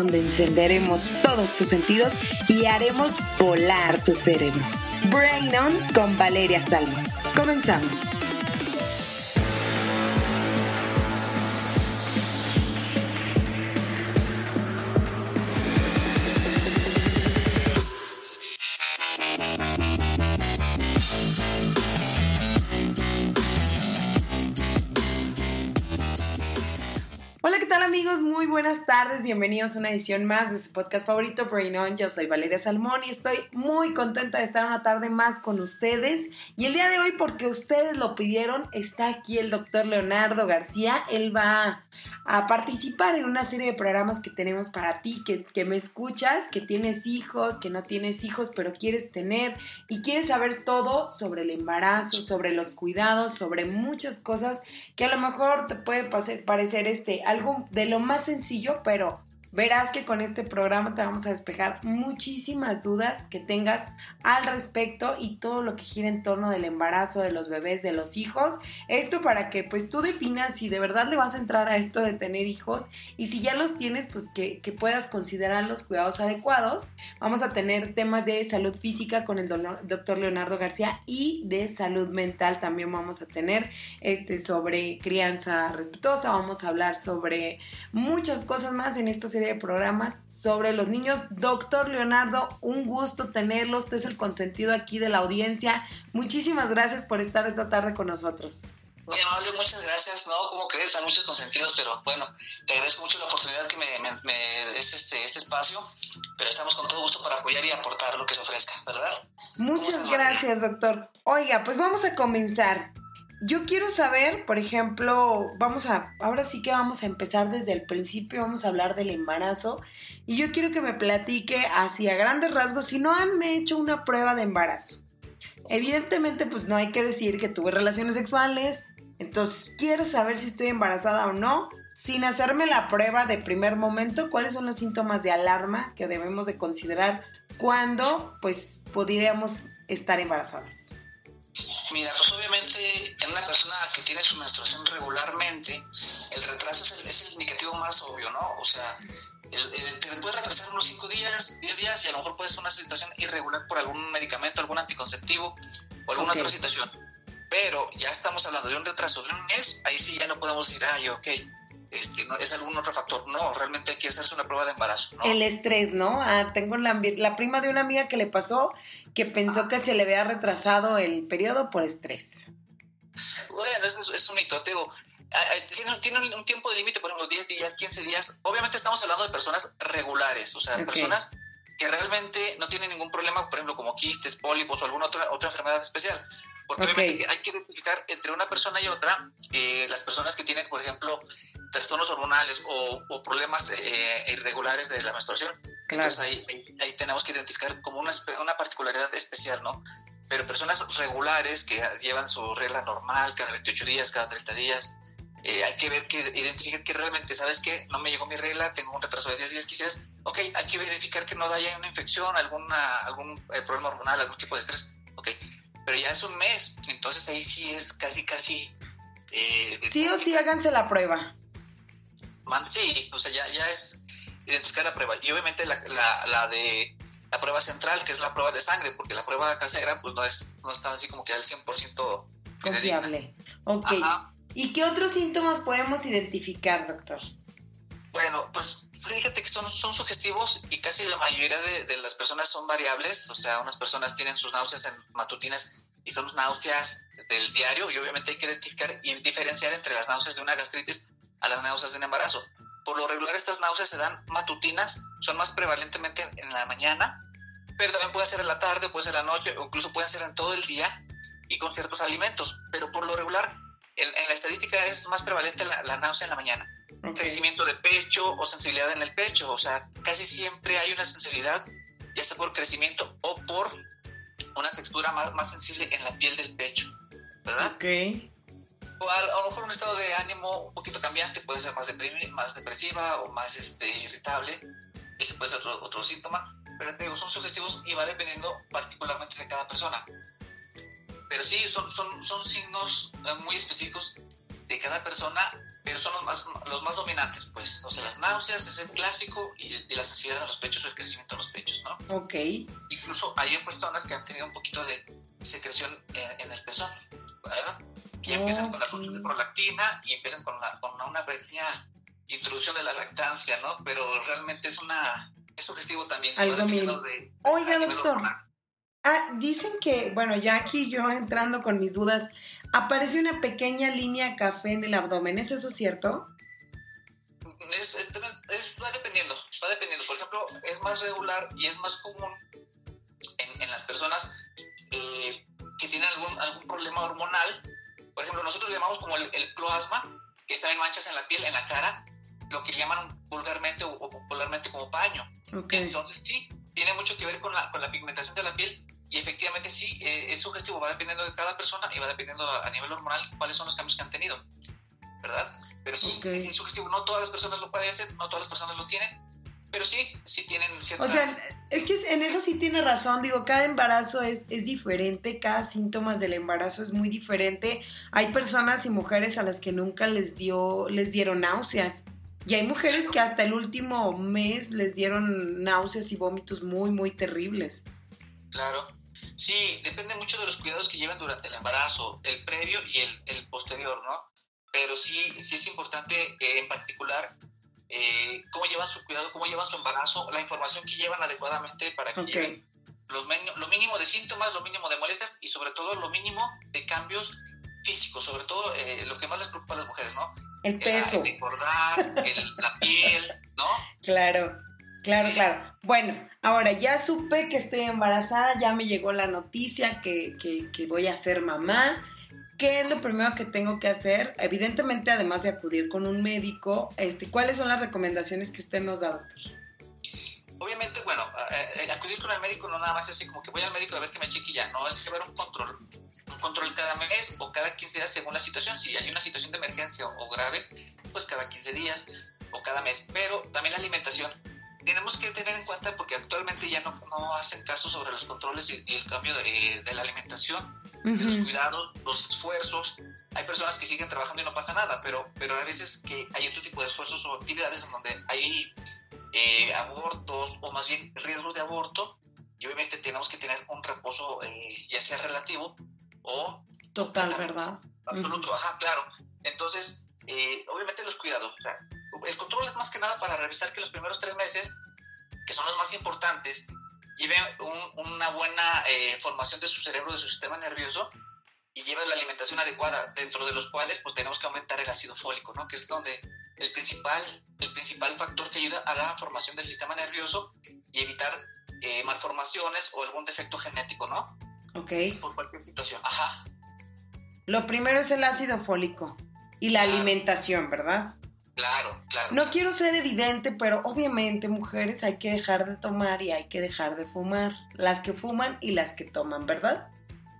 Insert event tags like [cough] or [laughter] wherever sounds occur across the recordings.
Donde encenderemos todos tus sentidos y haremos volar tu cerebro. Brain On con Valeria Salmo. Comenzamos. Buenas tardes, bienvenidos a una edición más de su podcast favorito, Brain On. Yo soy Valeria Salmón y estoy muy contenta de estar una tarde más con ustedes. Y el día de hoy, porque ustedes lo pidieron, está aquí el doctor Leonardo García. Él va a participar en una serie de programas que tenemos para ti, que, que me escuchas, que tienes hijos, que no tienes hijos, pero quieres tener y quieres saber todo sobre el embarazo, sobre los cuidados, sobre muchas cosas que a lo mejor te puede parecer este, algo de lo más sencillo, pero Verás que con este programa te vamos a despejar muchísimas dudas que tengas al respecto y todo lo que gira en torno del embarazo de los bebés, de los hijos. Esto para que pues tú definas si de verdad le vas a entrar a esto de tener hijos y si ya los tienes pues que, puedas considerar los cuidados adecuados. Vamos a tener temas de salud física con el doctor Leonardo García y de salud mental también vamos a tener este sobre crianza respetuosa. Vamos a hablar sobre muchas cosas más en esta de programas sobre los niños. Doctor Leonardo, un gusto tenerlo. Usted es el consentido aquí de la audiencia. Muchísimas gracias por estar esta tarde con nosotros. Muy amable, muchas gracias. No, como crees, hay muchos consentidos, pero bueno, te agradezco mucho la oportunidad que me, des este, este espacio, pero estamos con todo gusto para apoyar y aportar lo que se ofrezca, ¿verdad? Muchas gracias, doctor. Oiga, pues vamos a comenzar. Yo quiero saber, por ejemplo, vamos a, ahora sí que vamos a empezar desde el principio, vamos a hablar del embarazo y yo quiero que me platique hacia grandes rasgos si no han hecho una prueba de embarazo. Evidentemente, pues no hay que decir que tuve relaciones sexuales, entonces quiero saber si estoy embarazada o no, sin hacerme la prueba de primer momento, cuáles son los síntomas de alarma que debemos de considerar cuando pues podríamos estar embarazadas. Mira, pues obviamente tiene su menstruación regularmente, el retraso es el, indicativo más obvio, ¿no? O sea, el, te puede retrasar unos 5 días, 10 días y a lo mejor puede ser una situación irregular por algún medicamento, algún anticonceptivo o alguna otra situación. Pero ya estamos hablando de un retraso de un mes, ahí sí ya no podemos decir, ay, ok, este, no, es algún otro factor. No, realmente hay que hacerse una prueba de embarazo. ¿no? El estrés, ¿no? Ah, tengo la, la, prima de una amiga que le pasó que pensó que se le había retrasado el periodo por estrés. Bueno, es, es un mito, tiene, tiene, un tiempo de límite, por ejemplo, 10 días, 15 días. Obviamente estamos hablando de personas regulares, o sea, personas que realmente no tienen ningún problema, por ejemplo, como quistes, pólipos o alguna otra, otra enfermedad especial. Porque obviamente hay que identificar entre una persona y otra eh, las personas que tienen, por ejemplo, trastornos hormonales o, problemas eh, irregulares de la menstruación. Entonces ahí, ahí, tenemos que identificar como una, una particularidad especial, ¿no? Pero personas regulares que llevan su regla normal cada 28 días, cada 30 días, eh, hay que ver que identificar que realmente, ¿sabes qué? No me llegó mi regla, tengo un retraso de 10 días quizás. Ok, hay que verificar que no haya una infección, alguna, algún problema hormonal, algún tipo de estrés. Ok, pero ya es un mes, entonces ahí sí es casi, casi... Eh, sí o sí háganse la prueba. Sí, o sea, ya, ya es identificar la prueba. Y obviamente la, la, la, de la prueba central, que es la prueba de sangre, porque la prueba casera, pues no es no está así como que al 100% confiable. Ok. ¿Y qué otros síntomas podemos identificar, doctor? Bueno, pues fíjate que son, son sugestivos y casi la mayoría de, de, las personas son variables, o sea, unas personas tienen sus náuseas en matutinas y son náuseas del diario y obviamente hay que identificar y diferenciar entre las náuseas de una gastritis a las náuseas de un embarazo. Por lo regular estas náuseas se dan matutinas, son más prevalentemente en la mañana, pero también puede ser en la tarde, puede ser en la noche o incluso pueden ser en todo el día y con ciertos alimentos, pero por lo regular en, la estadística es más prevalente la, náusea en la mañana. Crecimiento de pecho o sensibilidad en el pecho, o sea, casi siempre hay una sensibilidad, ya sea por crecimiento o por una textura más, más sensible en la piel del pecho, ¿verdad? Ok o a, lo mejor un estado de ánimo un poquito cambiante, puede ser más, más depresiva o más este, irritable, ese puede ser otro, otro síntoma, pero te digo, son sugestivos y va dependiendo particularmente de cada persona. Pero sí, son, son, son signos eh, muy específicos de cada persona pero son los más, los más dominantes, pues. O sea, las náuseas es el clásico y, la saciedad de los pechos o el crecimiento de los pechos, ¿no? Ok. Incluso hay personas que han tenido un poquito de secreción en, el pezón, ¿verdad? Que empiezan con la función de prolactina y empiezan con, con una pequeña introducción de la lactancia, ¿no? Pero realmente es una es sugestivo también. Algo Oiga, doctor. Ah, dicen que, bueno, ya aquí yo entrando con mis dudas, aparece una pequeña línea café en el abdomen, ¿es eso cierto? Es, va dependiendo, va dependiendo. Por ejemplo, es más regular y es más común en, las personas eh, que tienen algún, algún problema hormonal. Por ejemplo, nosotros le llamamos como el, el cloasma, que está en manchas en la piel, en la cara, lo que llaman vulgarmente o, popularmente como paño. Entonces, sí, tiene mucho que ver con la, con la pigmentación de la piel y efectivamente sí, eh, es sugestivo, va dependiendo de cada persona y va dependiendo a, nivel hormonal cuáles son los cambios que han tenido, ¿verdad? Pero sí, es sugestivo, no todas las personas lo hacer, no todas las personas lo tienen, pero sí, sí tienen cierta... O sea, es que en eso sí tiene razón, digo, cada embarazo es, es diferente, cada síntoma del embarazo es muy diferente. Hay personas y mujeres a las que nunca les dio, les dieron náuseas. Y hay mujeres que hasta el último mes les dieron náuseas y vómitos muy, muy terribles. Claro. Sí, depende mucho de los cuidados que lleven durante el embarazo, el previo y el, posterior, ¿no? Pero sí, sí es importante eh, en particular eh, cómo llevan su cuidado, cómo llevan su embarazo, la información que llevan adecuadamente para que lleven los, lo mínimo de síntomas, lo mínimo de molestias y sobre todo lo mínimo de cambios físicos, sobre todo eh, lo que más les preocupa a las mujeres, ¿no? El peso. El engordar, la piel, ¿no? Claro, claro, claro. Bueno, ahora ya supe que estoy embarazada, ya me llegó la noticia que, que, voy a ser mamá. ¿Qué es lo primero que tengo que hacer? Evidentemente, además de acudir con un médico, este, ¿cuáles son las recomendaciones que usted nos da, doctor? Obviamente, bueno, eh, eh, acudir con el médico no nada más es así como que voy al médico a ver que me cheque ya, no, es llevar un control un control cada mes o cada 15 días según la situación. Si hay una situación de emergencia o, grave, pues cada 15 días o cada mes. Pero también la alimentación. Tenemos que tener en cuenta porque actualmente ya no, no hacen caso sobre los controles y, el cambio de, de, la alimentación, de los cuidados, los esfuerzos. Hay personas que siguen trabajando y no pasa nada, pero, pero a veces que hay otro tipo de esfuerzos o actividades en donde hay eh, abortos o más bien riesgos de aborto y obviamente tenemos que tener un reposo eh, ya sea relativo o... Total, ¿verdad? Absoluto, ajá, claro. Entonces, eh, obviamente los cuidados. O sea, el control es más que nada para revisar que los primeros tres meses, que son los más importantes, lleven una buena eh, formación de su cerebro, de su sistema nervioso, y lleven la alimentación adecuada, dentro de los cuales pues tenemos que aumentar el ácido fólico, ¿no? Que es donde el principal, el principal factor que ayuda a la formación del sistema nervioso y evitar eh, malformaciones o algún defecto genético, ¿no? Ok. Por cualquier situación. Ajá. Lo primero es el ácido fólico y la alimentación, ¿verdad? Claro, claro. No quiero ser evidente, pero obviamente mujeres hay que dejar de tomar y hay que dejar de fumar. Las que fuman y las que toman, ¿verdad?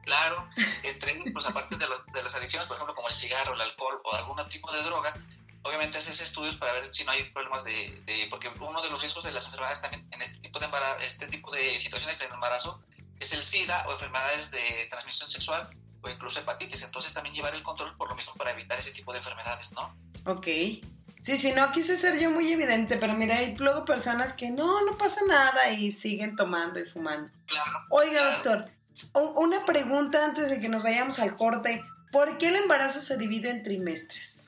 Claro, entre pues aparte de, de las adicciones, por ejemplo, como el cigarro, el alcohol o algún tipo de droga, obviamente haces estudios para ver si no hay problemas de, de, porque uno de los riesgos de las enfermedades también en este tipo de embarazo, este tipo de situaciones de embarazo es el SIDA o enfermedades de transmisión sexual o incluso hepatitis. Entonces también llevar el control por lo mismo para evitar ese tipo de enfermedades, ¿no? Ok. Sí, sí, no quise ser yo muy evidente, pero mira, hay luego personas que no, no pasa nada y siguen tomando y fumando. Claro. Oiga, doctor, una pregunta antes de que nos vayamos al corte. ¿Por qué el embarazo se divide en trimestres?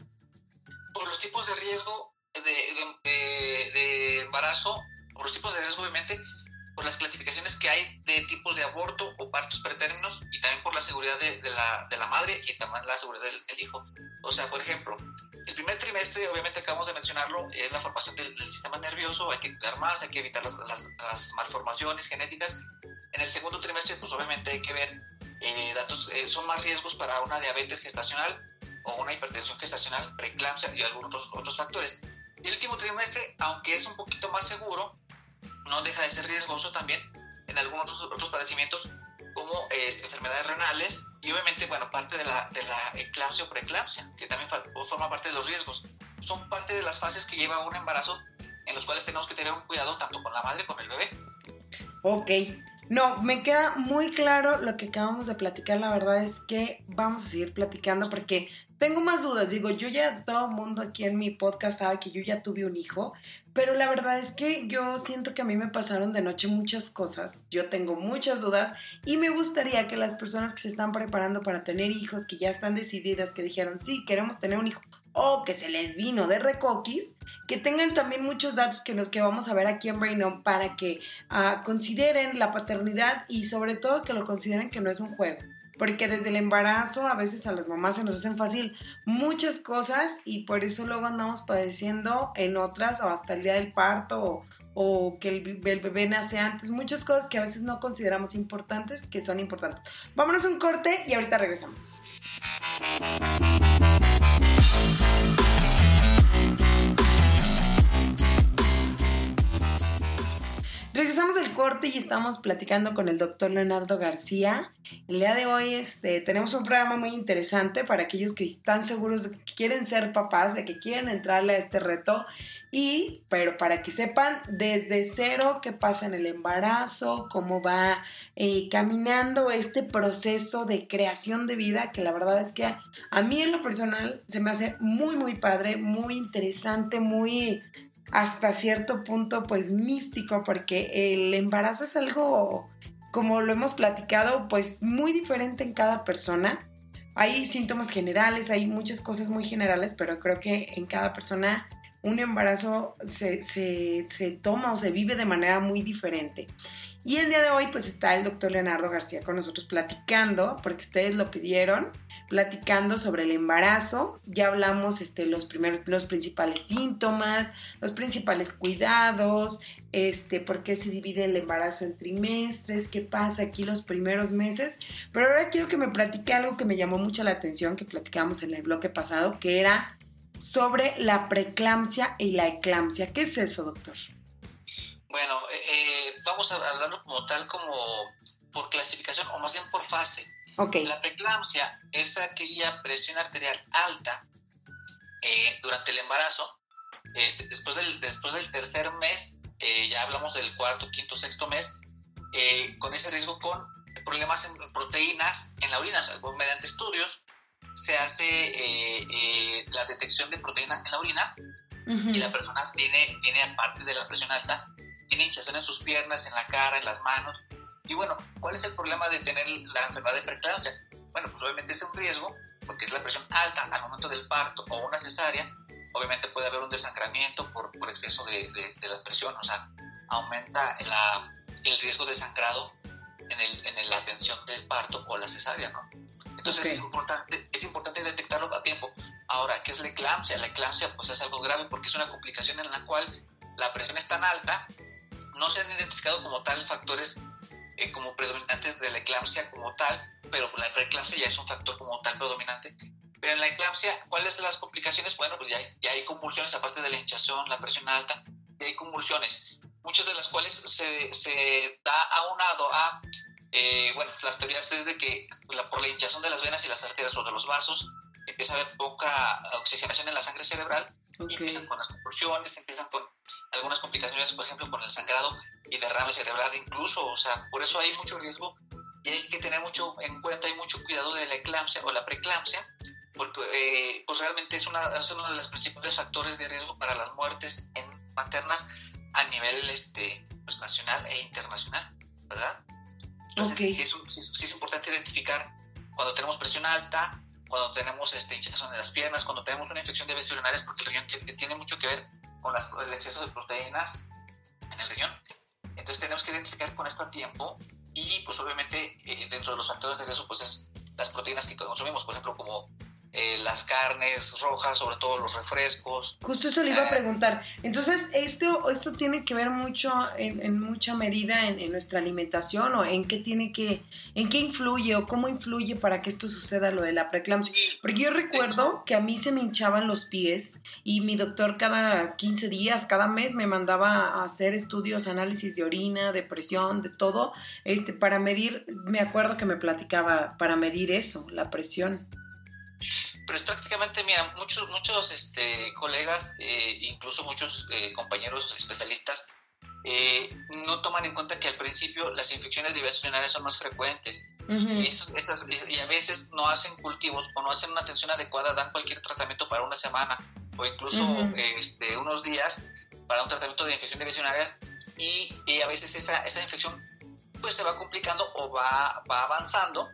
Por los tipos de riesgo de, de, de embarazo, por los tipos de riesgo, obviamente, por las clasificaciones que hay de tipos de aborto o partos pretérminos y también por la seguridad de, la, de la, madre y también la seguridad del, hijo. O sea, por ejemplo, el primer trimestre, obviamente acabamos de mencionarlo, es la formación del, sistema nervioso, hay que cuidar más, hay que evitar las, las, malformaciones genéticas. En el segundo trimestre, pues obviamente hay que ver eh, datos, eh, son más riesgos para una diabetes gestacional o una hipertensión gestacional, preeclampsia y algunos otros, otros factores. Y el último trimestre, aunque es un poquito más seguro, no deja de ser riesgoso también en algunos otros padecimientos como este, enfermedades renales y obviamente, bueno, parte de la, de la eclampsia o preeclampsia, que también forma parte de los riesgos. Son parte de las fases que lleva un embarazo en los cuales tenemos que tener un cuidado tanto con la madre como con el bebé. Ok. No, me queda muy claro lo que acabamos de platicar. La verdad es que vamos a seguir platicando porque tengo más dudas. Digo, yo ya, todo el mundo aquí en mi podcast sabe que yo ya tuve un hijo, pero la verdad es que yo siento que a mí me pasaron de noche muchas cosas. Yo tengo muchas dudas y me gustaría que las personas que se están preparando para tener hijos, que ya están decididas, que dijeron, sí, queremos tener un hijo, o que se les vino de recoquis, que tengan también muchos datos que los que vamos a ver aquí en Brain para que uh, consideren la paternidad y sobre todo que lo consideren que no es un juego porque desde el embarazo a veces a las mamás se nos hacen fácil muchas cosas y por eso luego andamos padeciendo en otras o hasta el día del parto o, que el, el, bebé nace antes, muchas cosas que a veces no consideramos importantes que son importantes. Vámonos a un corte y ahorita regresamos. Regresamos del corte y estamos platicando con el doctor Leonardo García. El día de hoy este, tenemos un programa muy interesante para aquellos que están seguros de que quieren ser papás, de que quieren entrarle a este reto. Y, pero para que sepan desde cero qué pasa en el embarazo, cómo va eh, caminando este proceso de creación de vida, que la verdad es que a, mí en lo personal se me hace muy, muy padre, muy interesante, muy hasta cierto punto pues místico porque el embarazo es algo como lo hemos platicado pues muy diferente en cada persona. Hay síntomas generales, hay muchas cosas muy generales, pero creo que en cada persona un embarazo se, se, se toma o se vive de manera muy diferente. Y el día de hoy pues está el doctor Leonardo García con nosotros platicando, porque ustedes lo pidieron, platicando sobre el embarazo. Ya hablamos este, los, primeros, los principales síntomas, los principales cuidados, este, por qué se divide el embarazo en trimestres, qué pasa aquí los primeros meses. Pero ahora quiero que me platique algo que me llamó mucho la atención, que platicamos en el bloque pasado, que era sobre la preeclampsia y la eclampsia. ¿Qué es eso, doctor? Bueno, eh, eh, vamos a hablarlo como tal, como por clasificación o más bien por fase. Okay. La preeclampsia es aquella presión arterial alta eh, durante el embarazo. Este, después, del, después del tercer mes, eh, ya hablamos del cuarto, quinto, sexto mes, eh, con ese riesgo con problemas en proteínas en la orina. O sea, mediante estudios se hace eh, la detección de proteína en la orina uh -huh. y la persona tiene, tiene, aparte de la presión alta, tiene hinchazón en sus piernas, en la cara, en las manos. Y bueno, ¿cuál es el problema de tener la enfermedad de preeclampsia? Bueno, pues obviamente es un riesgo, porque es la presión alta al momento del parto o una cesárea. Obviamente puede haber un desangramiento por, por exceso de, de, de, la presión, o sea, aumenta la, el riesgo de sangrado en, el, en la atención del parto o la cesárea, ¿no? Entonces okay. es, importante, es importante detectarlo a tiempo. Ahora, ¿qué es la eclampsia? La eclampsia pues es algo grave porque es una complicación en la cual la presión es tan alta no se han identificado como tal factores eh, como predominantes de la eclampsia como tal, pero la preeclampsia ya es un factor como tal predominante. Pero en la eclampsia, ¿cuáles son las complicaciones? Bueno, pues ya hay, ya hay convulsiones, aparte de la hinchazón, la presión alta, ya hay convulsiones, muchas de las cuales se, se da aunado a, eh, bueno, las teorías es de que la, por la hinchazón de las venas y las arterias o de los vasos, empieza a haber poca oxigenación en la sangre cerebral okay. y empiezan con las convulsiones, empiezan con algunas complicaciones, por ejemplo, con el sangrado y derrame cerebral incluso, o sea, por eso hay mucho riesgo y hay que tener mucho en cuenta y mucho cuidado de la eclampsia o la preeclampsia, porque eh, pues realmente es, una, es uno de los principales factores de riesgo para las muertes en maternas a nivel este, pues, nacional e internacional, ¿verdad? Entonces, okay. sí, es, sí, es, importante identificar cuando tenemos presión alta, cuando tenemos este, hinchazón en las piernas, cuando tenemos una infección de vías urinarias, porque el riñón tiene mucho que ver con el exceso de proteínas en el riñón. Entonces tenemos que identificar con esto a tiempo y pues obviamente eh, dentro de los factores de riesgo pues es las proteínas que consumimos, por ejemplo como eh, las carnes rojas, sobre todo los refrescos. Justo eso le iba a preguntar. Entonces, ¿esto, esto tiene que ver mucho, en, en mucha medida, en, en, nuestra alimentación o en qué tiene que, en qué influye o cómo influye para que esto suceda lo de la preeclampsia? Porque yo recuerdo que a mí se me hinchaban los pies y mi doctor cada 15 días, cada mes me mandaba a hacer estudios, análisis de orina, de presión, de todo, este, para medir, me acuerdo que me platicaba para medir eso, la presión pero es prácticamente, mira, muchos, muchos este, colegas, eh, incluso muchos eh, compañeros especialistas, eh, no toman en cuenta que al principio las infecciones urinarias son más frecuentes. Y, a veces no hacen cultivos o no hacen una atención adecuada, dan cualquier tratamiento para una semana o incluso este, unos días para un tratamiento de infección vías urinarias y, a veces esa, esa infección pues se va complicando o va, va avanzando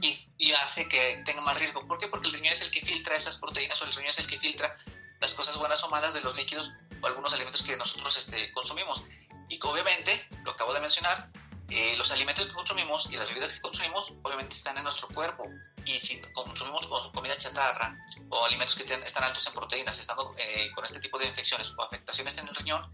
y, y, hace que tenga más riesgo. ¿Por qué? Porque el riñón es el que filtra esas proteínas o el riñón es el que filtra las cosas buenas o malas de los líquidos o algunos alimentos que nosotros este, consumimos. Y que obviamente, lo acabo de mencionar, eh, los alimentos que consumimos y las bebidas que consumimos obviamente están en nuestro cuerpo. Y si consumimos comida chatarra o alimentos que están altos en proteínas, estando eh, con este tipo de infecciones o afectaciones en el riñón,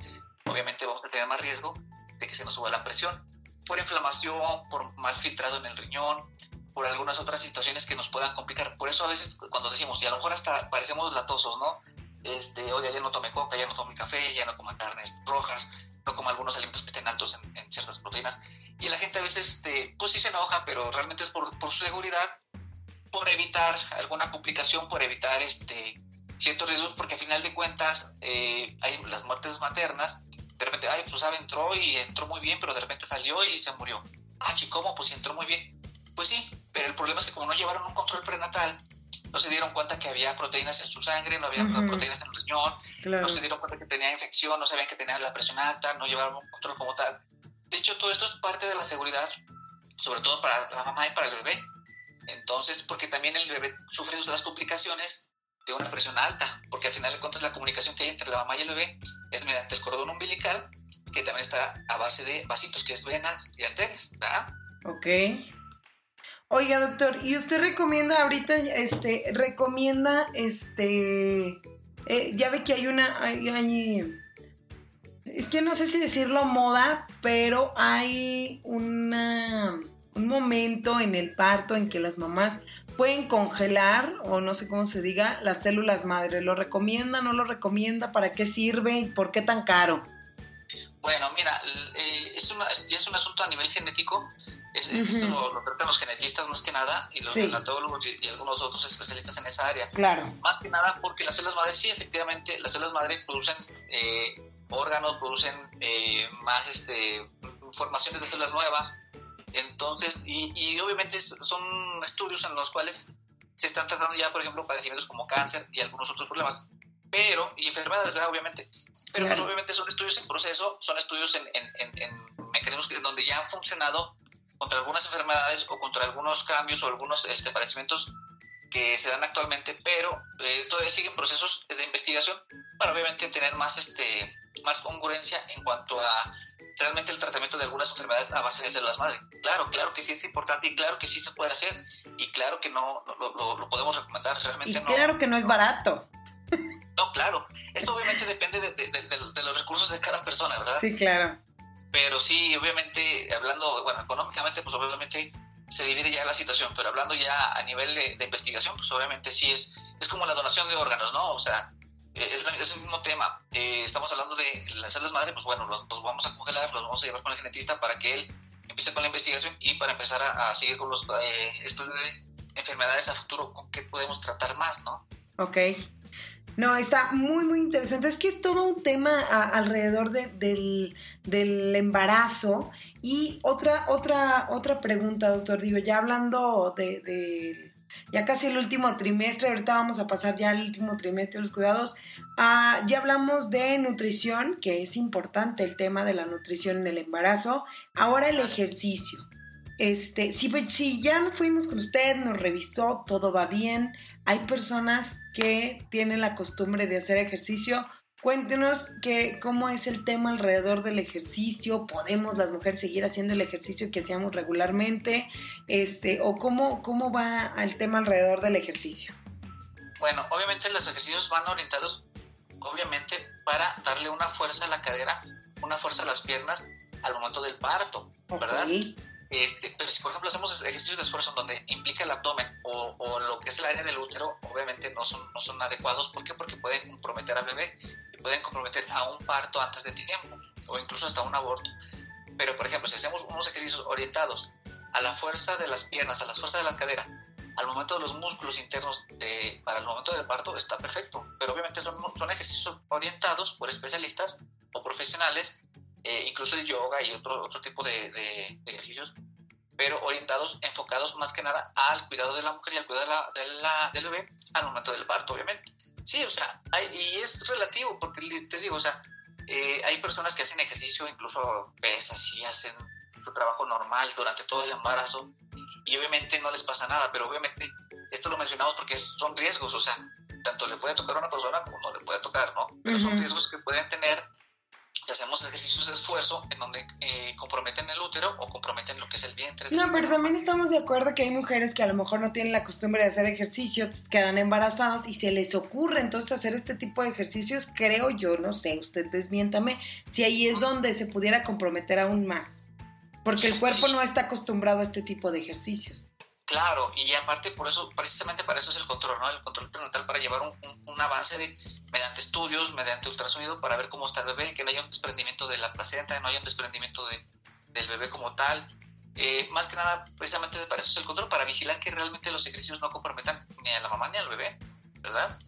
obviamente vamos a tener más riesgo de que se nos suba la presión por inflamación, por mal filtrado en el riñón, por algunas otras situaciones que nos puedan complicar. Por eso a veces cuando decimos, y a lo mejor hasta parecemos latosos, ¿no? Este, oye, ya no tome coca, ya no tome café, ya no coma carnes rojas, no como algunos alimentos que estén altos en, ciertas proteínas. Y la gente a veces, este, pues sí se enoja, pero realmente es por, por su seguridad, por evitar alguna complicación, por evitar este, ciertos riesgos, porque al final de cuentas eh, hay las muertes maternas, de repente, ay, pues sabe, entró y entró muy bien, pero de repente salió y se murió. Ah, ¿cómo? Pues entró muy bien. Pues sí, pero el problema es que como no llevaron un control prenatal, no se dieron cuenta que había proteínas en su sangre, no había proteínas en el riñón, no se dieron cuenta que tenía infección, no sabían que tenía la presión alta, no llevaron un control como tal. De hecho, todo esto es parte de la seguridad, sobre todo para la mamá y para el bebé. Entonces, porque también el bebé sufre las complicaciones de una presión alta, porque al final de cuentas la comunicación que hay entre la mamá y el bebé es mediante el cordón umbilical, que también está a base de vasitos, que es venas y arterias, ¿verdad? Ok. Oiga, doctor, ¿y usted recomienda ahorita, este, recomienda, este, eh, ya ve que hay una, hay, es que no sé si decirlo moda, pero hay una, un momento en el parto en que las mamás pueden congelar, o no sé cómo se diga, las células madre. ¿Lo recomienda, no lo recomienda? ¿Para qué sirve y por qué tan caro? Bueno, mira, eh, es, ya es un asunto a nivel genético esto lo, tratan los genetistas más que nada y los neonatólogos y, algunos otros especialistas en esa área. Claro. Más que nada porque las células madre, sí, efectivamente, las células madre producen eh, órganos, producen eh, más este, formaciones de células nuevas. Entonces, y, y, obviamente son estudios en los cuales se están tratando ya, por ejemplo, padecimientos como cáncer y algunos otros problemas. Pero, y enfermedades, obviamente. Pero pues, obviamente son estudios en proceso, son estudios en, en, en mecanismos donde ya han funcionado contra algunas enfermedades o contra algunos cambios o algunos este, padecimientos que se dan actualmente, pero eh, todavía siguen procesos de investigación para obviamente tener más, este, más congruencia en cuanto a realmente el tratamiento de algunas enfermedades a base de células madre. Claro, claro que sí es importante y claro que sí se puede hacer y claro que no lo, podemos recomendar. Realmente y claro que no es barato. No, claro. Esto obviamente depende de, de los recursos de cada persona, ¿verdad? Sí, claro. Pero sí, obviamente, hablando, bueno, económicamente, pues obviamente se divide ya la situación, pero hablando ya a nivel de, investigación, pues obviamente sí es, es como la donación de órganos, ¿no? O sea, eh, es, el mismo tema. Eh, estamos hablando de las células madre, pues bueno, los, vamos a congelar, los vamos a llevar con el genetista para que él empiece con la investigación y para empezar a, seguir con los eh, estudios de enfermedades a futuro, con qué podemos tratar más, ¿no? Ok. No, está muy, muy interesante. Es que es todo un tema alrededor del, embarazo. Y otra, otra, otra pregunta, doctor. Digo, ya hablando de, ya casi el último trimestre, ahorita vamos a pasar ya al último trimestre de los cuidados. Ah, ya hablamos de nutrición, que es importante el tema de la nutrición en el embarazo. Ahora el ejercicio. Este, si, si ya fuimos con usted, nos revisó, todo va bien hay personas que tienen la costumbre de hacer ejercicio. Cuéntenos que, cómo es el tema alrededor del ejercicio. ¿Podemos las mujeres seguir haciendo el ejercicio que hacíamos regularmente? Este, ¿O cómo, cómo va el tema alrededor del ejercicio? Bueno, obviamente los ejercicios van orientados, obviamente, para darle una fuerza a la cadera, una fuerza a las piernas al momento del parto, ¿verdad? Este, pero si por ejemplo hacemos ejercicios de esfuerzo donde implica el abdomen o, lo que es el área del útero, obviamente no son, no son adecuados. ¿Por qué? Porque pueden comprometer al bebé y pueden comprometer a un parto antes de tiempo o incluso hasta un aborto. Pero por ejemplo, si hacemos unos ejercicios orientados a la fuerza de las piernas, a la fuerza de la cadera, al momento de los músculos internos de, para el momento del parto está perfecto. Pero obviamente son, son ejercicios orientados por especialistas o profesionales eh, incluso el yoga y otro, otro tipo de, ejercicios, pero orientados, enfocados más que nada al cuidado de la mujer y al cuidado de la, del bebé al momento del parto, obviamente. Sí, o sea, y es relativo, porque te digo, o sea, eh, hay personas que hacen ejercicio, incluso pesas y hacen su trabajo normal durante todo el embarazo y obviamente no les pasa nada, pero obviamente esto lo mencionamos porque son riesgos, o sea, tanto le puede tocar a una persona como no le puede tocar, ¿no? Pero son riesgos que pueden tener ejercicios de esfuerzo en donde eh, comprometen el útero o comprometen lo que es el vientre. No, pero también estamos de acuerdo que hay mujeres que a lo mejor no tienen la costumbre de hacer ejercicios, quedan embarazadas y se les ocurre entonces hacer este tipo de ejercicios, creo yo, no sé, usted desmiéntame, si ahí es donde se pudiera comprometer aún más, porque el cuerpo no está acostumbrado a este tipo de ejercicios. Claro, y aparte por eso, precisamente para eso es el control, ¿no? El control prenatal para llevar un, avance de, mediante estudios, mediante ultrasonido, para ver cómo está el bebé, que no haya un desprendimiento de la placenta, no haya un desprendimiento de, del bebé como tal. Eh, más que nada, precisamente para eso es el control, para vigilar que realmente los ejercicios no comprometan ni a la mamá ni al bebé, ¿verdad?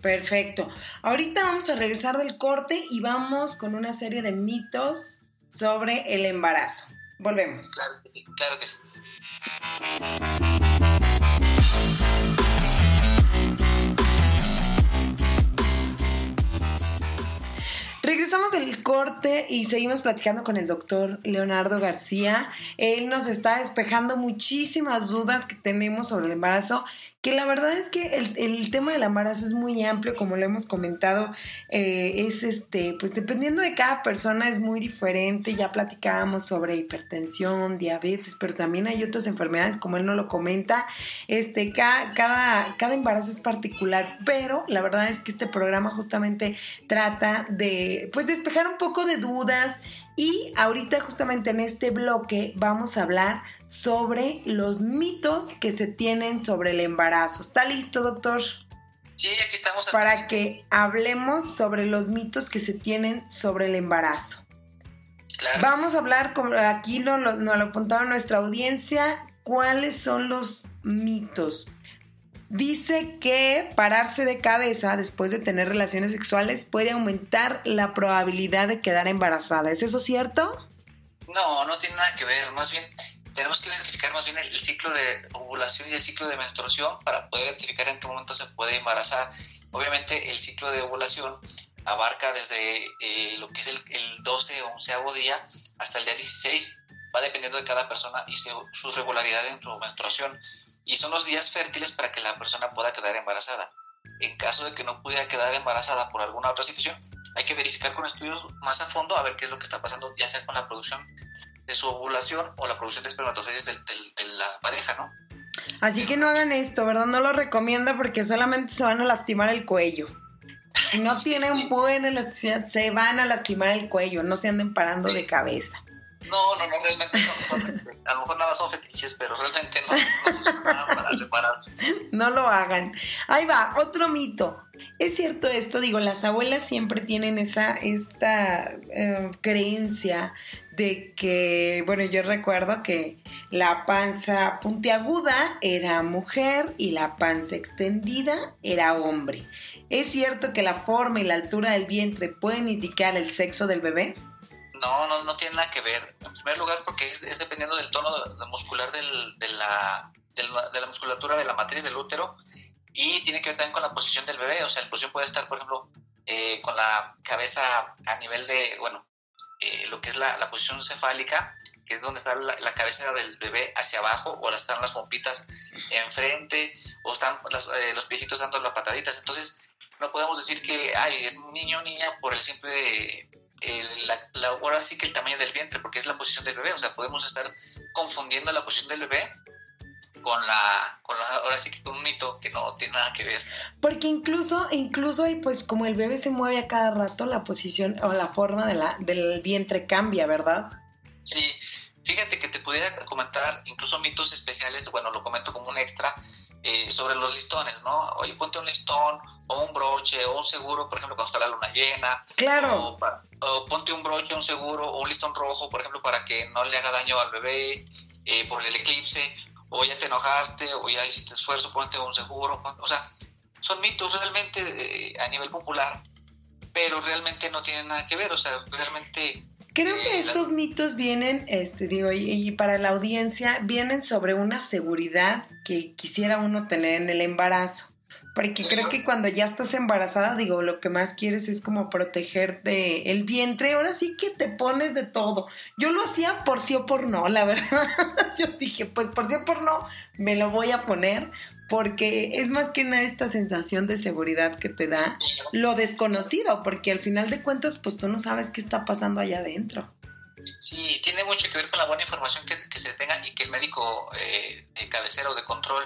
Perfecto. Ahorita vamos a regresar del corte y vamos con una serie de mitos sobre el embarazo. Volvemos. Claro que sí, claro que sí. Regresamos del corte y seguimos platicando con el doctor Leonardo García. Él nos está despejando muchísimas dudas que tenemos sobre el embarazo que la verdad es que el, tema del embarazo es muy amplio, como lo hemos comentado, eh, es este, pues dependiendo de cada persona es muy diferente, ya platicábamos sobre hipertensión, diabetes, pero también hay otras enfermedades, como él no lo comenta, este, cada, cada, cada embarazo es particular, pero la verdad es que este programa justamente trata de, pues despejar un poco de dudas, y ahorita justamente en este bloque vamos a hablar sobre los mitos que se tienen sobre el embarazo. ¿Está listo, doctor? Sí, aquí estamos. Para que hablemos sobre los mitos que se tienen sobre el embarazo. Claro. Vamos a hablar, como aquí nos lo, nos lo apuntaron nuestra audiencia, cuáles son los mitos. Dice que pararse de cabeza después de tener relaciones sexuales puede aumentar la probabilidad de quedar embarazada. ¿Es eso cierto? No, no tiene nada que ver. Más bien, tenemos que identificar más bien el, ciclo de ovulación y el ciclo de menstruación para poder identificar en qué momento se puede embarazar. Obviamente, el ciclo de ovulación abarca desde eh, lo que es el, 12 o 11 día hasta el día 16. Va dependiendo de cada persona y su regularidad en su menstruación y son los días fértiles para que la persona pueda quedar embarazada. En caso de que no pudiera quedar embarazada por alguna otra situación, hay que verificar con estudios más a fondo a ver qué es lo que está pasando, ya sea con la producción de su ovulación o la producción de espermatozoides de, la pareja, ¿no? Así que no hagan esto, ¿verdad? No lo recomiendo porque solamente se van a lastimar el cuello. Si no tienen buena elasticidad, se van a lastimar el cuello, no se anden parando de cabeza. No, no, no, realmente son, a lo mejor nada son fetiches, pero realmente no, no para el. No lo hagan. Ahí va, otro mito. Es cierto esto, digo, las abuelas siempre tienen esa, esta eh, creencia de que, bueno, yo recuerdo que la panza puntiaguda era mujer y la panza extendida era hombre. ¿Es cierto que la forma y la altura del vientre pueden indicar el sexo del bebé? No, no, no tiene nada que ver. En primer lugar, porque es, dependiendo del tono muscular del, de, la, de, la, musculatura de la matriz del útero y tiene que ver también con la posición del bebé. O sea, la posición puede estar, por ejemplo, eh, con la cabeza a nivel de, bueno, eh, lo que es la, posición cefálica, que es donde está la, cabeza del bebé hacia abajo, o están las pompitas enfrente, o están eh, los piecitos dando las pataditas. Entonces, no podemos decir que, ay, es niño o niña por el simple la, ahora sí que el tamaño del vientre, porque es la posición del bebé, o sea, podemos estar confundiendo la posición del bebé con la, con ahora sí que con un mito que no tiene nada que ver. Porque incluso, incluso pues como el bebé se mueve a cada rato, la posición o la forma de la, del vientre cambia, ¿verdad? Sí, fíjate que te pudiera comentar incluso mitos especiales, bueno, lo comento como un extra, eh, sobre los listones, ¿no? Oye, ponte un listón o un broche o un seguro, por ejemplo, cuando está la luna llena. Claro. O, ponte un broche, un seguro o un listón rojo, por ejemplo, para que no le haga daño al bebé eh, por el eclipse. O ya te enojaste o ya hiciste esfuerzo, ponte un seguro. o sea, son mitos realmente eh, a nivel popular, pero realmente no tienen nada que ver. O sea, realmente Creo que estos mitos vienen, este, digo, y, para la audiencia, vienen sobre una seguridad que quisiera uno tener en el embarazo. Porque creo que cuando ya estás embarazada, digo, lo que más quieres es como protegerte el vientre. Ahora sí que te pones de todo. Yo lo hacía por sí o por no, la [laughs] verdad. Yo dije, pues por sí o por no, me lo voy a poner. Porque es más que nada esta sensación de seguridad que te da lo desconocido. Porque al final de cuentas, pues tú no sabes qué está pasando allá adentro. Sí, tiene mucho que ver con la buena información que, se tenga y que el médico eh, de cabecera o de control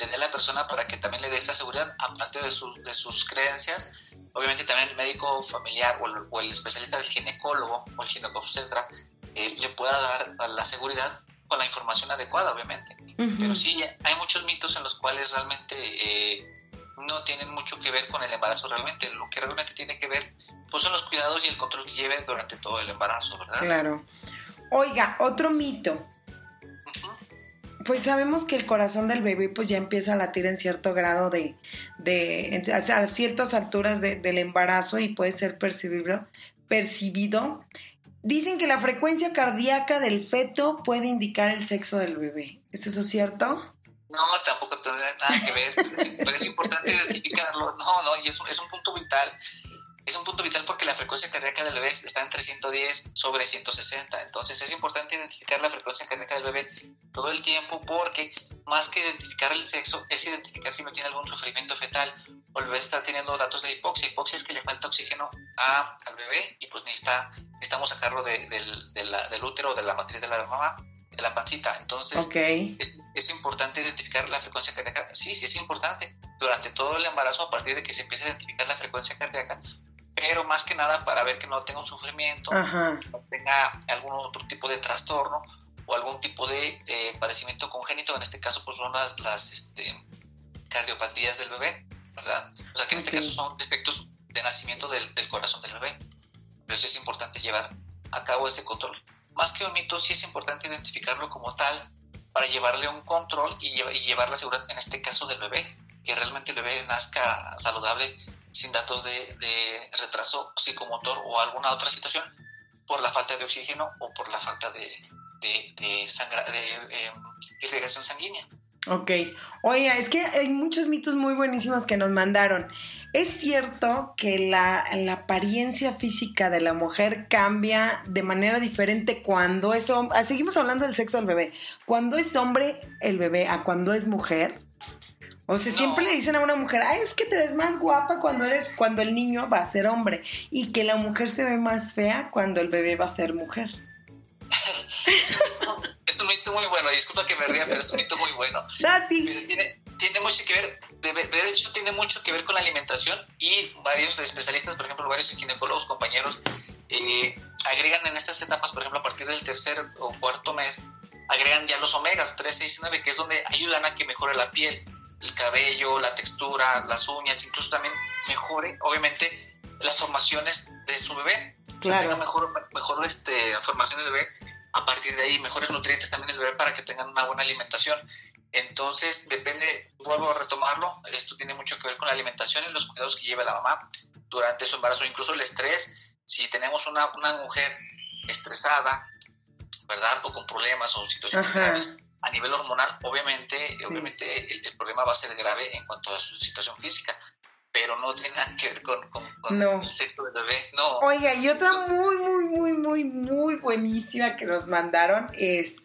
a la persona para que también le dé esa seguridad, aparte de, de sus creencias. Obviamente también el médico familiar o el, especialista del ginecólogo o el ginecobstetra eh, le pueda dar la seguridad con la información adecuada, obviamente. Pero sí, hay muchos mitos en los cuales realmente eh, no tienen mucho que ver con el embarazo realmente. Lo que realmente tiene que ver pues son los cuidados y el control que lleve durante todo el embarazo, ¿verdad? Claro. Oiga, otro mito pues sabemos que el corazón del bebé pues ya empieza a latir en cierto grado de, de a ciertas alturas del embarazo y puede ser percibido, percibido. Dicen que la frecuencia cardíaca del feto puede indicar el sexo del bebé. ¿Es eso cierto? No, tampoco tendrá nada que ver, pero es importante identificarlo. No, no, y es, es un punto vital es un punto vital porque la frecuencia cardíaca del bebé está entre 110 sobre 160. Entonces es importante identificar la frecuencia cardíaca del bebé todo el tiempo porque más que identificar el sexo es identificar si no tiene algún sufrimiento fetal o el bebé está teniendo datos de hipoxia. Hipoxia es que le falta oxígeno a, al bebé y pues necesita, necesitamos sacarlo de, del útero o de la matriz de la mamá de la pancita. Entonces, es, es, importante identificar la frecuencia cardíaca. Sí, sí es importante. Durante todo el embarazo, a partir de que se empiece a identificar la frecuencia cardíaca, pero más que nada para ver que no tenga un sufrimiento, que no tenga algún otro tipo de trastorno o algún tipo de padecimiento congénito, en este caso pues son las, las este, cardiopatías del bebé, ¿verdad? O sea que en este caso son defectos de nacimiento del, corazón del bebé. Pero sí es importante llevar a cabo este control. Más que un mito, sí es importante identificarlo como tal para llevarle un control y, y llevar la seguridad, en este caso del bebé, que realmente el bebé nazca saludable sin datos de, retraso psicomotor o alguna otra situación por la falta de oxígeno o por la falta de, de, de em, irrigación sanguínea. Ok. Oye, es que hay muchos mitos muy buenísimos que nos mandaron. ¿Es cierto que la, la, apariencia física de la mujer cambia de manera diferente cuando es hombre? Seguimos hablando del sexo del bebé. Cuando es hombre el bebé a cuando es mujer. O sea, siempre le dicen a una mujer, ay, es que te ves más guapa cuando eres, cuando el niño va a ser hombre. Y que la mujer se ve más fea cuando el bebé va a ser mujer. [laughs] es un mito muy bueno, disculpa que me ría, pero es un mito muy bueno. Ah, sí. Tiene, tiene, mucho que ver, de, hecho tiene mucho que ver con la alimentación y varios especialistas, por ejemplo, varios ginecólogos, compañeros, eh, agregan en estas etapas, por ejemplo, a partir del tercer o cuarto mes, agregan ya los omegas 3, 6 y 9, que es donde ayudan a que mejore la piel el cabello, la textura, las uñas, incluso también mejore, obviamente, las formaciones de su bebé. Claro. Que tenga mejor, mejor este, formación del bebé, a partir de ahí, mejores nutrientes también el bebé para que tengan una buena alimentación. Entonces, depende, vuelvo a retomarlo, esto tiene mucho que ver con la alimentación y los cuidados que lleva la mamá durante su embarazo, incluso el estrés. Si tenemos una, una mujer estresada, ¿verdad? O con problemas o situaciones graves, a nivel hormonal, obviamente, obviamente el, problema va a ser grave en cuanto a su situación física, pero no tiene nada que ver con, el sexo del bebé, no. Oiga, y otra muy, muy, muy, muy, muy buenísima que nos mandaron es,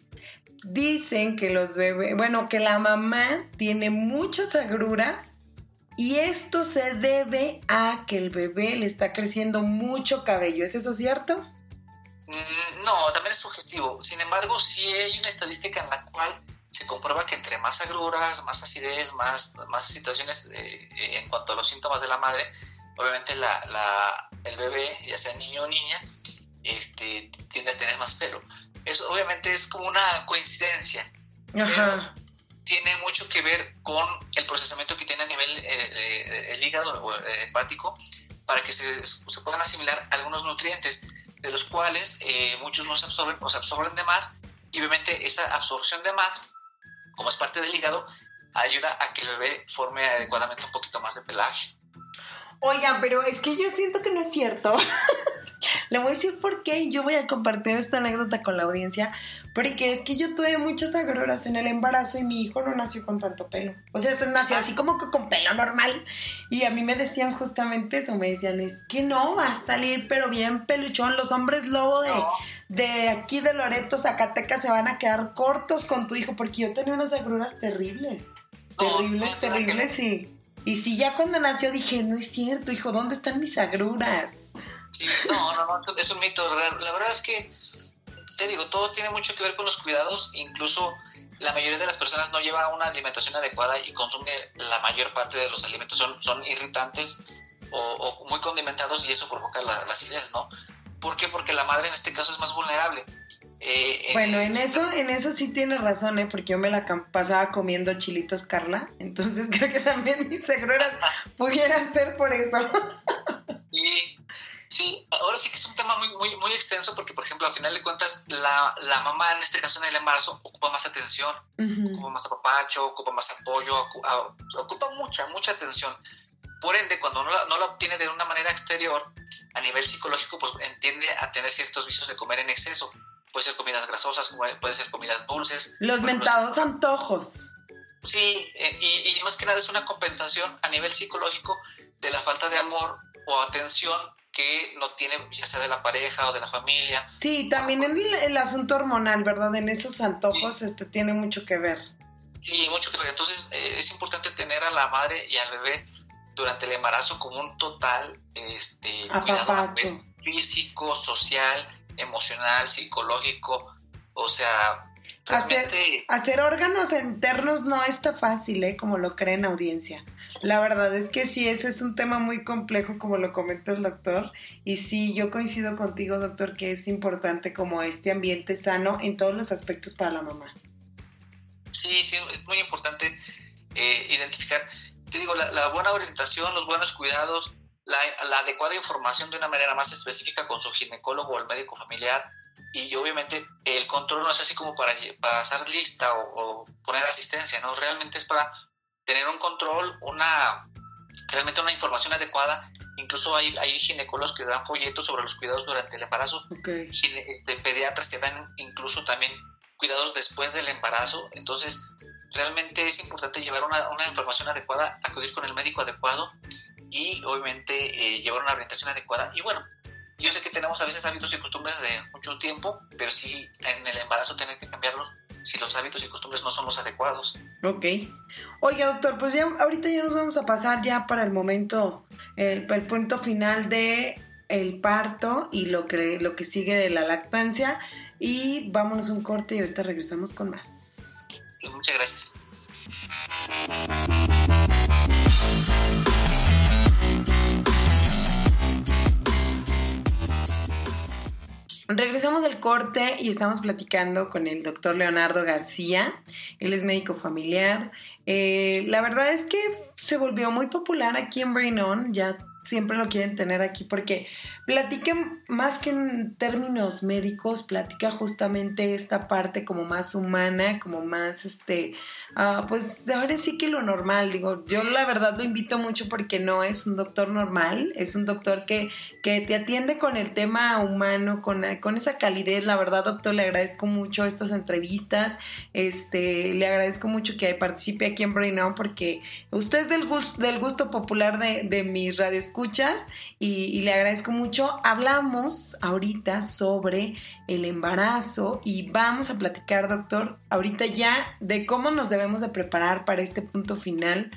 dicen que los bebés, bueno, que la mamá tiene muchas agruras y esto se debe a que el bebé le está creciendo mucho cabello, ¿es eso cierto? Mm, no, también es sugestivo. Sin embargo, sí hay una estadística en la cual se comprueba que entre más agruras, más acidez, más, más situaciones eh, eh, en cuanto a los síntomas de la madre, obviamente la, el bebé, ya sea niño o niña, este, tiende a tener más pelo. Eso obviamente es como una coincidencia. tiene mucho que ver con el procesamiento que tiene a nivel eh, el hígado o hepático para que se, se puedan asimilar algunos nutrientes de los cuales eh, muchos no se absorben o se absorben de más y obviamente esa absorción de más, como es parte del hígado, ayuda a que el bebé forme adecuadamente un poquito más de pelaje. Oigan, pero es que yo siento que no es cierto. [laughs] Le voy a decir por qué y yo voy a compartir esta anécdota con la audiencia, porque es que yo tuve muchas agruras en el embarazo y mi hijo no nació con tanto pelo. O sea, se nació así como que con pelo normal. Y a mí me decían justamente eso, me decían, es que no, va a salir pero bien peluchón. Los hombres lobo de, de aquí de Loreto, Zacatecas, se van a quedar cortos con tu hijo, porque yo tenía unas agruras terribles. Terribles, terribles, sí. Y sí, ya cuando nació dije, no es cierto, hijo, ¿dónde están mis agruras? Sí, no, no, no, es un mito. La verdad es que, te digo, todo tiene mucho que ver con los cuidados. Incluso la mayoría de las personas no lleva una alimentación adecuada y consume la mayor parte de los alimentos. Son, son irritantes o, muy condimentados y eso provoca la, la acidez, ¿no? ¿Por qué? Porque la madre en este caso es más vulnerable. Eh, bueno, en eso, en eso sí tienes razón, ¿eh? porque yo me la pasaba comiendo chilitos Carla, [laughs] entonces creo que también mis seguras pudieran ser por eso. [laughs] y, sí, ahora sí que es un tema muy, muy, muy extenso porque, por ejemplo, a final de cuentas, la, la mamá, en este caso en el embarazo, ocupa más atención, ocupa más apapacho, ocupa más apoyo, ocupa, mucha, mucha atención. Por ende, cuando no la, no la obtiene de una manera exterior, a nivel psicológico, pues entiende a tener ciertos vicios de comer en exceso puede ser comidas grasosas, puede ser comidas dulces. Los mentados antojos. Sí, eh, y, más que nada es una compensación a nivel psicológico de la falta de amor o atención que no tiene, ya sea de la pareja o de la familia. Sí, también en el, asunto hormonal, ¿verdad? En esos antojos este, tiene mucho que ver. Sí, mucho que ver. Entonces eh, es importante tener a la madre y al bebé durante el embarazo como un total este, cuidado físico, social, emocional, psicológico, o sea... Hacer, órganos internos no está fácil, ¿eh? como lo creen audiencia. La verdad es que sí, ese es un tema muy complejo, como lo comenta el doctor. Y sí, yo coincido contigo, doctor, que es importante como este ambiente sano en todos los aspectos para la mamá. Sí, sí, es muy importante eh, identificar, te digo, la, buena orientación, los buenos cuidados, la, adecuada información de una manera más específica con su ginecólogo o el médico familiar. Y obviamente el control no es así como para pasar lista o, poner asistencia, ¿no? Realmente es para tener un control, una realmente una información adecuada. Incluso hay, hay ginecólogos que dan folletos sobre los cuidados durante el embarazo, este, pediatras que dan incluso también cuidados después del embarazo. Entonces, realmente es importante llevar una, una información adecuada, acudir con el médico adecuado y obviamente eh, llevar una orientación adecuada. Y bueno, yo sé que tenemos a veces hábitos y costumbres de mucho tiempo, pero sí en el embarazo tener que cambiarlos si los hábitos y costumbres no son los adecuados. Ok. Oiga, doctor, pues ya ahorita ya nos vamos a pasar ya para el momento, el, el punto final de el parto y lo que, lo que sigue de la lactancia. Y vámonos un corte y ahorita regresamos con más. muchas gracias. Regresamos del corte y estamos platicando con el doctor Leonardo García. Él es médico familiar. Eh, la verdad es que se volvió muy popular aquí en Brain Ya siempre lo quieren tener aquí porque platica más que en términos médicos, platica justamente esta parte como más humana, como más este, uh, pues ahora sí que lo normal, digo, yo la verdad lo invito mucho porque no es un doctor normal, es un doctor que, que te atiende con el tema humano, con, con esa calidez, la verdad doctor le agradezco mucho estas entrevistas, este, le agradezco mucho que participe aquí en Brain On porque usted es del, gusto, del gusto popular de, de mis radioescuchas y, y le agradezco mucho. Hablamos ahorita sobre el embarazo y vamos a platicar, doctor, ahorita ya de cómo nos debemos de preparar para este punto final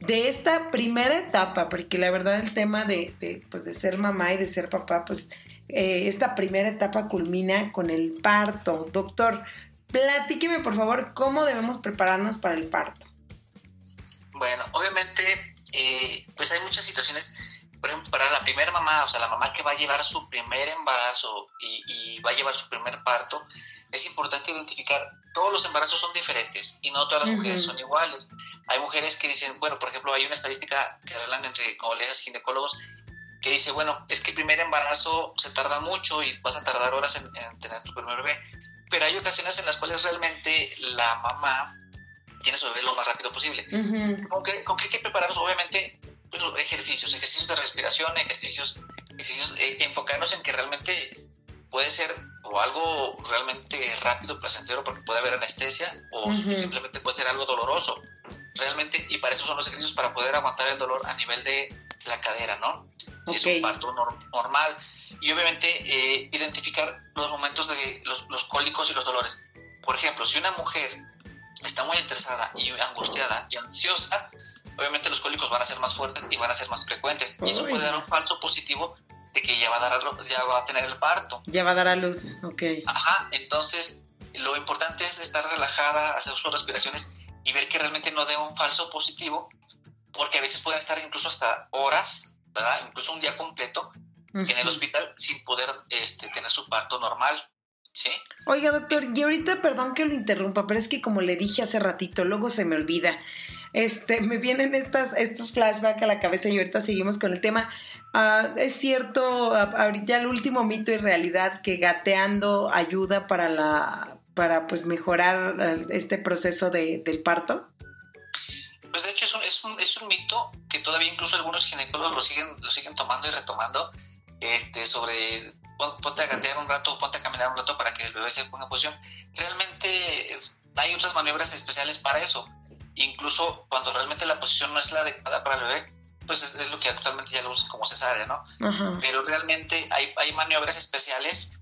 de esta primera etapa, porque la verdad el tema de, de, pues de ser mamá y de ser papá, pues eh, esta primera etapa culmina con el parto. Doctor, platíqueme por favor cómo debemos prepararnos para el parto. Bueno, obviamente, eh, pues hay muchas situaciones por ejemplo, para la primera mamá, o sea, la mamá que va a llevar su primer embarazo y, va a llevar su primer parto, es importante identificar, todos los embarazos son diferentes y no todas las mujeres son iguales. Hay mujeres que dicen, bueno, por ejemplo, hay una estadística que hablan entre colegas ginecólogos que dice, bueno, es que el primer embarazo se tarda mucho y vas a tardar horas en, tener tu primer bebé, pero hay ocasiones en las cuales realmente la mamá tiene su bebé lo más rápido posible. ¿Con, qué, ¿Con qué hay que prepararnos? Obviamente ejercicios, ejercicios de respiración, ejercicios eh, enfocarnos en que realmente puede ser o algo realmente rápido, placentero, porque puede haber anestesia, o simplemente puede ser algo doloroso. Realmente, y para eso son los ejercicios para poder aguantar el dolor a nivel de la cadera, ¿no? Si es un parto normal. Y obviamente eh, identificar los momentos de los, los cólicos y los dolores. Por ejemplo, si una mujer está muy estresada y angustiada y ansiosa, obviamente los cólicos van a ser más fuertes y van a ser más frecuentes. Y eso puede dar un falso positivo de que ya va a dar ya va a tener el parto. Ya va a dar a luz, ok. Ajá, entonces lo importante es estar relajada, hacer sus respiraciones y ver que realmente no dé un falso positivo, porque a veces pueden estar incluso hasta horas, ¿verdad? Incluso un día completo en el hospital sin poder este, tener su parto normal. ¿Sí? Oiga, doctor, y ahorita perdón que lo interrumpa, pero es que como le dije hace ratito, luego se me olvida. Este, me vienen estas, estos flashbacks a la cabeza y ahorita seguimos con el tema. Ah, es cierto, ahorita el último mito y realidad que gateando ayuda para la para pues mejorar este proceso de, del parto. Pues de hecho es un, es, un, es un, mito que todavía incluso algunos ginecólogos lo siguen, lo siguen tomando y retomando este, sobre ponte a gatear un rato, ponte a caminar un rato para que el bebé se ponga en posición. Realmente hay otras maniobras especiales para eso. Incluso cuando realmente la posición no es la adecuada para el bebé, pues es, lo que actualmente ya lo usan como cesárea, ¿no? Pero realmente hay, hay maniobras especiales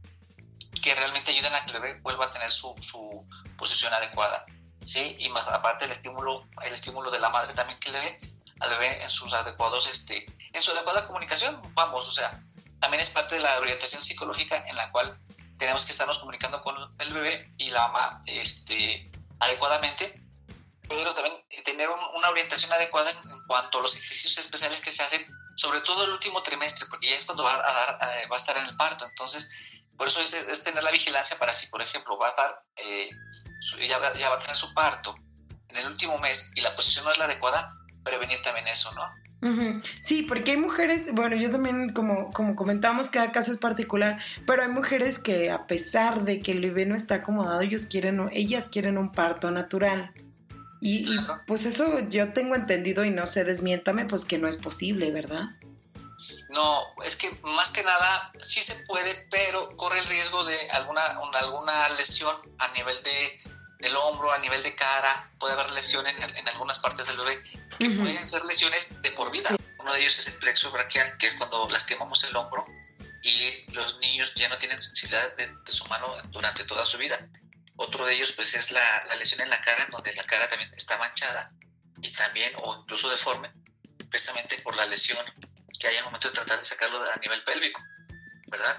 que realmente ayudan a que el bebé vuelva a tener su, su posición adecuada, ¿sí? Y más aparte el estímulo, el estímulo de la madre también que le dé al bebé en sus adecuados, este, en su adecuada comunicación, vamos, o sea, también es parte de la orientación psicológica en la cual tenemos que estarnos comunicando con el bebé y la mamá, este, adecuadamente pero también tener una orientación adecuada en, cuanto a los ejercicios especiales que se hacen, sobre todo el último trimestre, porque es cuando va a, dar, eh, va a estar en el parto. Entonces, por eso es, tener la vigilancia para si, por ejemplo, va a dar, eh, ya, va a tener su parto en el último mes y la posición no es la adecuada, prevenir también eso, ¿no? Sí, porque hay mujeres, bueno, yo también, como, como comentamos, cada caso es particular, pero hay mujeres que a pesar de que el bebé no está acomodado, ellos quieren, ellas quieren un parto natural. Y, pues eso yo tengo entendido y no sé, desmiéntame, pues que no es posible, ¿verdad? No, es que más que nada sí se puede, pero corre el riesgo de alguna, alguna lesión a nivel de, del hombro, a nivel de cara, puede haber lesiones en, algunas partes del bebé, que pueden ser lesiones de por vida. Uno de ellos es el plexo braquial, que es cuando lastimamos el hombro y los niños ya no tienen sensibilidad de su mano durante toda su vida. Otro de ellos pues es la, lesión en la cara, en donde la cara también está manchada y también o incluso deforme, precisamente por la lesión que hay al momento de tratar de sacarlo a nivel pélvico, ¿verdad?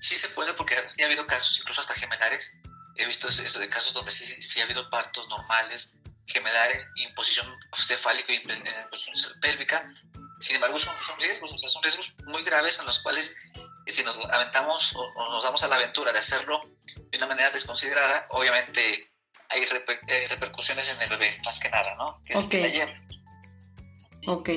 Sí se puede porque ha habido casos, incluso hasta gemelares, he visto eso de casos donde sí, sí ha habido partos normales, gemelares, imposición cefálica y posición pélvica, sin embargo son, riesgos, son riesgos muy graves en los cuales si nos aventamos o nos damos a la aventura de hacerlo de una manera desconsiderada, obviamente hay eh, repercusiones en el bebé, más que nada, ¿no? Que es Ok.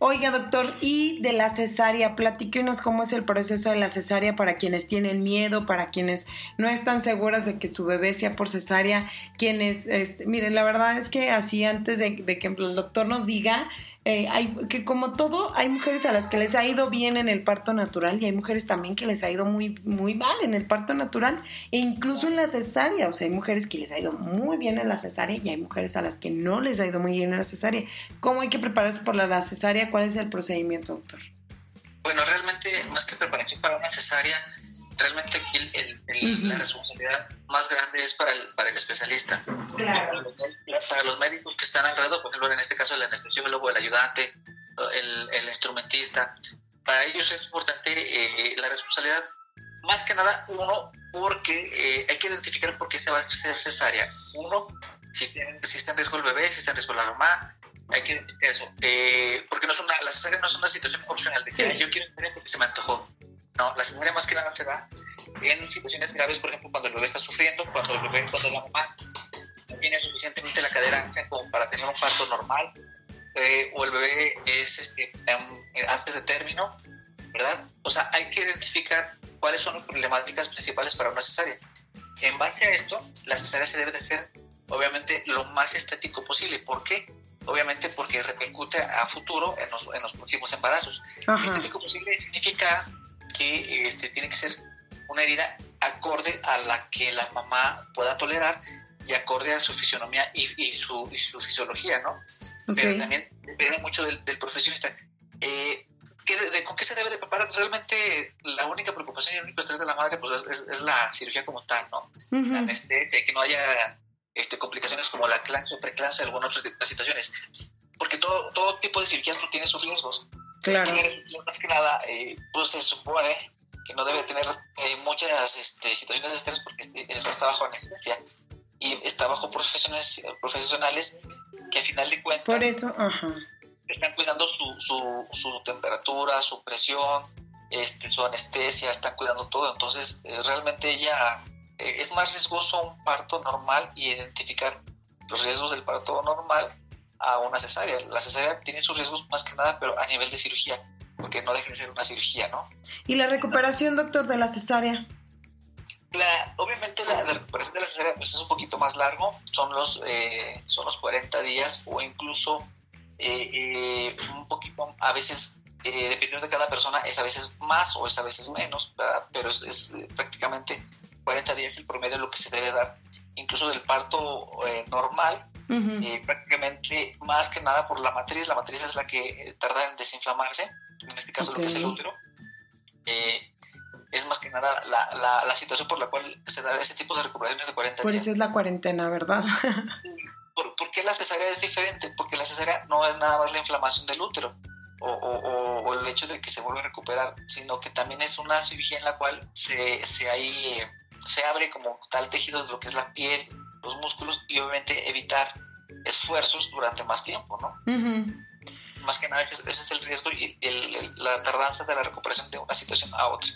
Oiga, doctor, y de la cesárea, platíquenos cómo es el proceso de la cesárea para quienes tienen miedo, para quienes no están seguras de que su bebé sea por cesárea, quienes, este, miren, la verdad es que así antes de, de que el doctor nos diga, eh, hay, que como todo, hay mujeres a las que les ha ido bien en el parto natural y hay mujeres también que les ha ido muy, muy mal en el parto natural e incluso en la cesárea. O sea, hay mujeres que les ha ido muy bien en la cesárea y hay mujeres a las que no les ha ido muy bien en la cesárea. ¿Cómo hay que prepararse por la, cesárea? ¿Cuál es el procedimiento, doctor? Bueno, realmente, más que prepararse para una cesárea, realmente la responsabilidad más grande es para el, para el especialista. Claro. Para los, médicos que están alrededor, por ejemplo, en este caso el anestesiólogo, el ayudante, el, el instrumentista, para ellos es importante eh, la responsabilidad, más que nada, uno, porque eh, hay que identificar por qué se va a hacer cesárea. Uno, si, si está en riesgo el bebé, si está en riesgo la mamá, hay que identificar eso. Eh, porque no es una, la cesárea no es una situación opcional de que yo quiero tener porque se me antojó no, la cesárea más que nada se da en situaciones graves, por ejemplo, cuando el bebé está sufriendo, cuando el bebé, cuando la mamá no tiene suficientemente la cadera ancha como para tener un parto normal, eh, o el bebé es este, em, antes de término, ¿verdad? O sea, hay que identificar cuáles son las problemáticas principales para una cesárea. En base a esto, la cesárea se debe de hacer, obviamente, lo más estético posible. ¿Por qué? Obviamente porque repercute a futuro en los, en los próximos embarazos. Estético posible significa que este, tiene que ser una herida acorde a la que la mamá pueda tolerar y acorde a su fisionomía y, su, fisiología, ¿no? Pero también depende mucho del, profesionista. Eh, ¿Con qué se debe de preparar? Realmente la única preocupación y el único estrés de la madre pues, es, la cirugía como tal, ¿no? La anestesia, que no haya este, complicaciones como la clancia o preclancia, algunas otras situaciones. Porque todo, todo tipo de cirugías tiene sus riesgos. Claro. más que nada, eh, pues se supone que no debe tener eh, muchas este, situaciones de estrés porque está bajo anestesia y está bajo profesionales, profesionales que al final de cuentas Por eso, están cuidando su, su, su, temperatura, su presión, este, su anestesia, están cuidando todo. Entonces, eh, realmente ella es más riesgoso un parto normal y identificar los riesgos del parto normal a una cesárea. La cesárea tiene sus riesgos más que nada, pero a nivel de cirugía, porque no deja de ser una cirugía, ¿no? ¿Y la recuperación, doctor, de la cesárea? La, obviamente la, recuperación de la cesárea pues, es un poquito más largo, son los, eh, son los 40 días o incluso eh, eh, un poquito, a veces, dependiendo de cada persona, es a veces más o es a veces menos, pero es, es, prácticamente 40 días el promedio de lo que se debe dar, incluso del parto normal, eh, prácticamente más que nada por la matriz. La matriz es la que eh, tarda en desinflamarse, en este caso lo que es el útero. Eh, es más que nada la, la, situación por la cual se da ese tipo de recuperaciones de 40 días. Por eso es la cuarentena, ¿verdad? [laughs] ¿Por, qué la cesárea es diferente? Porque la cesárea no es nada más la inflamación del útero o, o, el hecho de que se vuelva a recuperar, sino que también es una cirugía en la cual se, se, ahí, se abre como tal tejido de lo que es la piel, los músculos y obviamente evitar esfuerzos durante más tiempo, ¿no? Más que nada ese, es el riesgo y la tardanza de la recuperación de una situación a otra.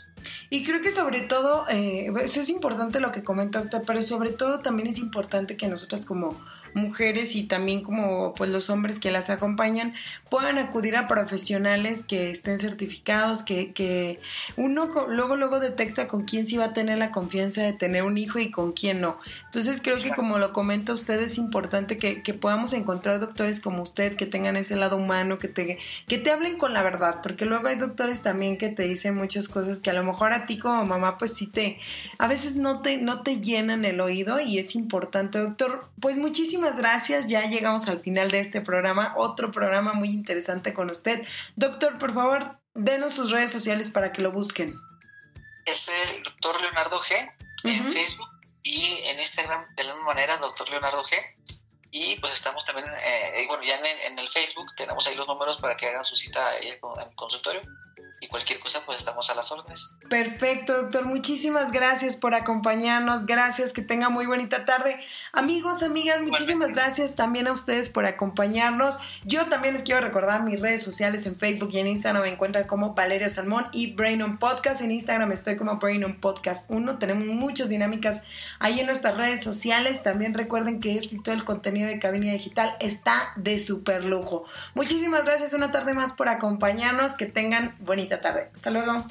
Y creo que sobre todo, eh, es importante lo que doctor, pero sobre todo también es importante que nosotras como mujeres y también como pues los hombres que las acompañan puedan acudir a profesionales que estén certificados, que, que uno luego luego detecta con quién sí va a tener la confianza de tener un hijo y con quién no. Entonces creo que como lo comenta usted es importante que, que, podamos encontrar doctores como usted que tengan ese lado humano, que te, que te hablen con la verdad, porque luego hay doctores también que te dicen muchas cosas que a lo mejor a ti como mamá pues sí te, a veces no te, no te llenan el oído y es importante doctor. Pues muchísimas gracias. Ya llegamos al final de este programa, otro programa muy interesante con usted. Doctor, por favor, denos sus redes sociales para que lo busquen. Es el doctor Leonardo G en Facebook y en Instagram de la misma manera, doctor Leonardo G. Y pues estamos también, eh, bueno, ya en, el Facebook tenemos ahí los números para que hagan su cita en el consultorio y cualquier cosa pues estamos a las órdenes. Perfecto, doctor. Muchísimas gracias por acompañarnos. Gracias, que tenga muy bonita tarde. Amigos, amigas, muchísimas gracias también a ustedes por acompañarnos. Yo también les quiero recordar mis redes sociales en Facebook y en Instagram me encuentran como Valeria Salmón y Brain on Podcast. En Instagram estoy como Brain on Podcast 1. Tenemos muchas dinámicas ahí en nuestras redes sociales. También recuerden que este y todo el contenido de Cabina Digital está de súper lujo. Muchísimas gracias una tarde más por acompañarnos. Que tengan bonita tarde. Hasta luego.